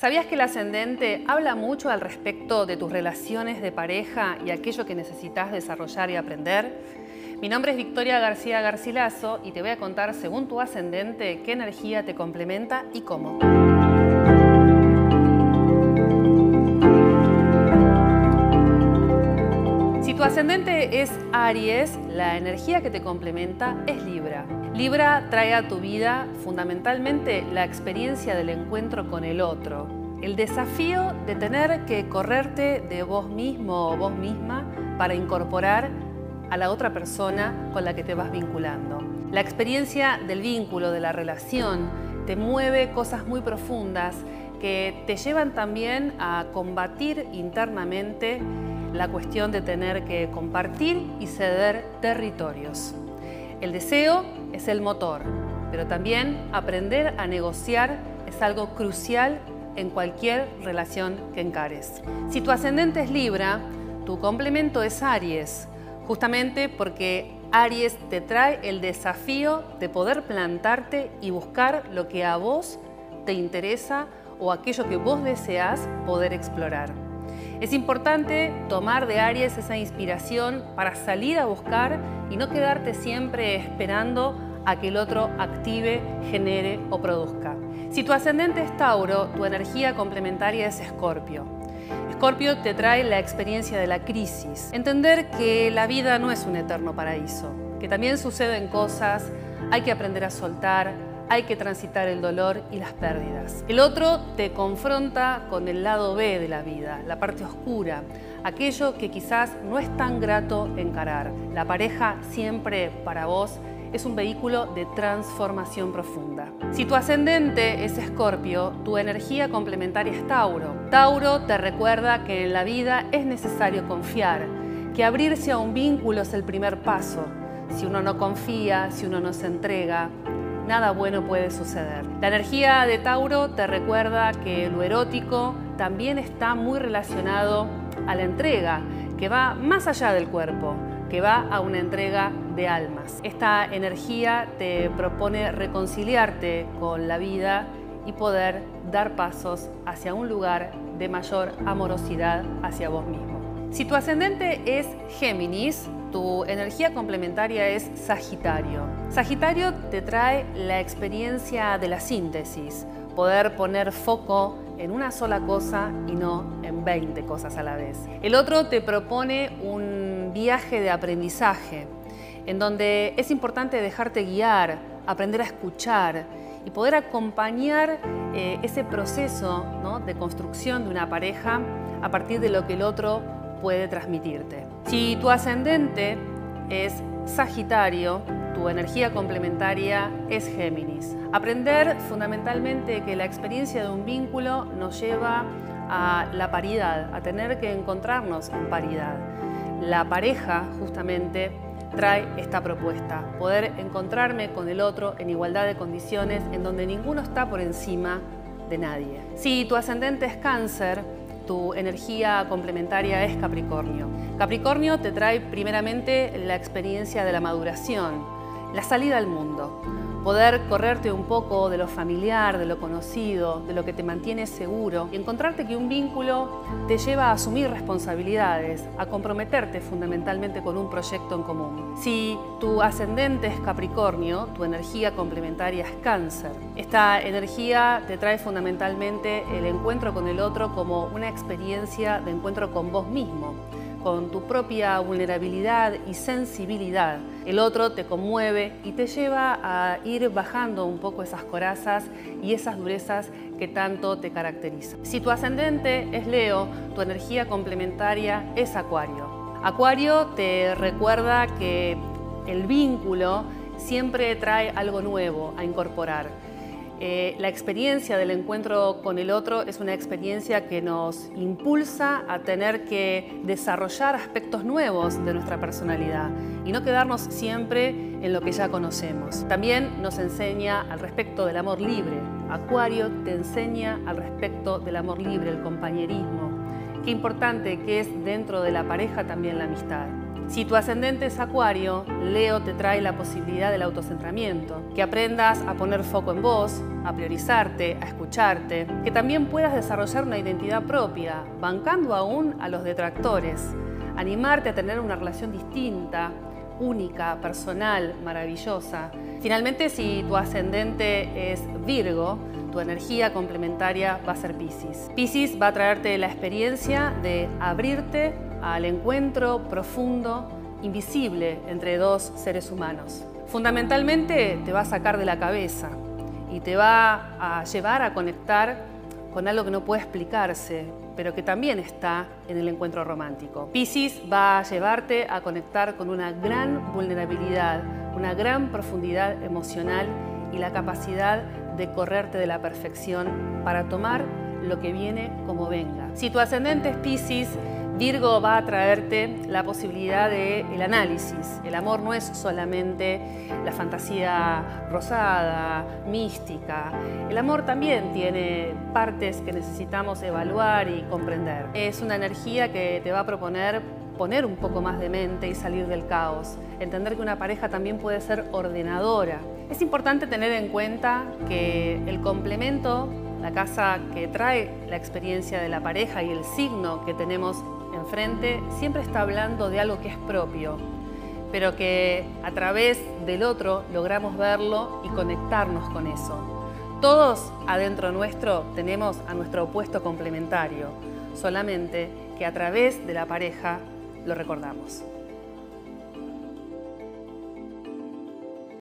¿Sabías que el ascendente habla mucho al respecto de tus relaciones de pareja y aquello que necesitas desarrollar y aprender? Mi nombre es Victoria García Garcilaso y te voy a contar, según tu ascendente, qué energía te complementa y cómo. Si tu ascendente es Aries, la energía que te complementa es Libra. Libra trae a tu vida fundamentalmente la experiencia del encuentro con el otro, el desafío de tener que correrte de vos mismo o vos misma para incorporar a la otra persona con la que te vas vinculando. La experiencia del vínculo, de la relación, te mueve cosas muy profundas que te llevan también a combatir internamente la cuestión de tener que compartir y ceder territorios. El deseo es el motor, pero también aprender a negociar es algo crucial en cualquier relación que encares. Si tu ascendente es Libra, tu complemento es Aries, justamente porque Aries te trae el desafío de poder plantarte y buscar lo que a vos te interesa o aquello que vos deseas poder explorar. Es importante tomar de Aries esa inspiración para salir a buscar y no quedarte siempre esperando a que el otro active, genere o produzca. Si tu ascendente es Tauro, tu energía complementaria es Escorpio. Escorpio te trae la experiencia de la crisis, entender que la vida no es un eterno paraíso, que también suceden cosas, hay que aprender a soltar, hay que transitar el dolor y las pérdidas. El otro te confronta con el lado B de la vida, la parte oscura, aquello que quizás no es tan grato encarar. La pareja siempre para vos es un vehículo de transformación profunda. Si tu ascendente es Escorpio, tu energía complementaria es Tauro. Tauro te recuerda que en la vida es necesario confiar, que abrirse a un vínculo es el primer paso. Si uno no confía, si uno no se entrega, nada bueno puede suceder. La energía de Tauro te recuerda que lo erótico también está muy relacionado a la entrega, que va más allá del cuerpo, que va a una entrega de almas. Esta energía te propone reconciliarte con la vida y poder dar pasos hacia un lugar de mayor amorosidad hacia vos mismo. Si tu ascendente es Géminis, tu energía complementaria es Sagitario. Sagitario te trae la experiencia de la síntesis, poder poner foco en una sola cosa y no en 20 cosas a la vez. El otro te propone un viaje de aprendizaje, en donde es importante dejarte guiar, aprender a escuchar y poder acompañar eh, ese proceso de construcción de una pareja a partir de lo que el otro puede transmitirte. Si tu ascendente es Sagitario, tu energía complementaria es Géminis. Aprender fundamentalmente que la experiencia de un vínculo nos lleva a la paridad, a tener que encontrarnos en paridad. La pareja justamente trae esta propuesta, poder encontrarme con el otro en igualdad de condiciones en donde ninguno está por encima de nadie. Si tu ascendente es cáncer, tu energía complementaria es Capricornio. Capricornio te trae primeramente la experiencia de la maduración, la salida al mundo, poder correrte un poco de lo familiar, de lo conocido, de lo que te mantiene seguro y encontrarte que un vínculo te lleva a asumir responsabilidades, a comprometerte fundamentalmente con un proyecto en común. Si tu ascendente es Capricornio, tu energía complementaria es Cáncer. Esta energía te trae fundamentalmente el encuentro con el otro como una experiencia de encuentro con vos mismo con tu propia vulnerabilidad y sensibilidad. El otro te conmueve y te lleva a ir bajando un poco esas corazas y esas durezas que tanto te caracterizan. Si tu ascendente es Leo, tu energía complementaria es Acuario. Acuario te recuerda que el vínculo siempre trae algo nuevo a incorporar eh, la experiencia del encuentro con el otro es una experiencia que nos impulsa a tener que desarrollar aspectos nuevos de nuestra personalidad y no quedarnos siempre en lo que ya conocemos. También nos enseña al respecto del amor libre. Acuario te enseña al respecto del amor libre, el compañerismo. Qué importante que es dentro de la pareja también la amistad. Si tu ascendente es Acuario, Leo te trae la posibilidad del autocentramiento, que aprendas a poner foco en vos, a priorizarte, a escucharte, que también puedas desarrollar una identidad propia, bancando aún a los detractores, animarte a tener una relación distinta, única, personal, maravillosa. Finalmente, si tu ascendente es Virgo, tu energía complementaria va a ser Pisces. Pisces va a traerte la experiencia de abrirte al encuentro profundo, invisible entre dos seres humanos. Fundamentalmente te va a sacar de la cabeza y te va a llevar a conectar con algo que no puede explicarse, pero que también está en el encuentro romántico. Pisces va a llevarte a conectar con una gran vulnerabilidad, una gran profundidad emocional y la capacidad de correrte de la perfección para tomar lo que viene como venga. Si tu ascendente es Pisces, Virgo va a traerte la posibilidad del el análisis. El amor no es solamente la fantasía rosada, mística. El amor también tiene partes que necesitamos evaluar y comprender. Es una energía que te va a proponer poner un poco más de mente y salir del caos. Entender que una pareja también puede ser ordenadora. Es importante tener en cuenta que el complemento la casa que trae la experiencia de la pareja y el signo que tenemos enfrente siempre está hablando de algo que es propio, pero que a través del otro logramos verlo y conectarnos con eso. Todos adentro nuestro tenemos a nuestro opuesto complementario, solamente que a través de la pareja lo recordamos.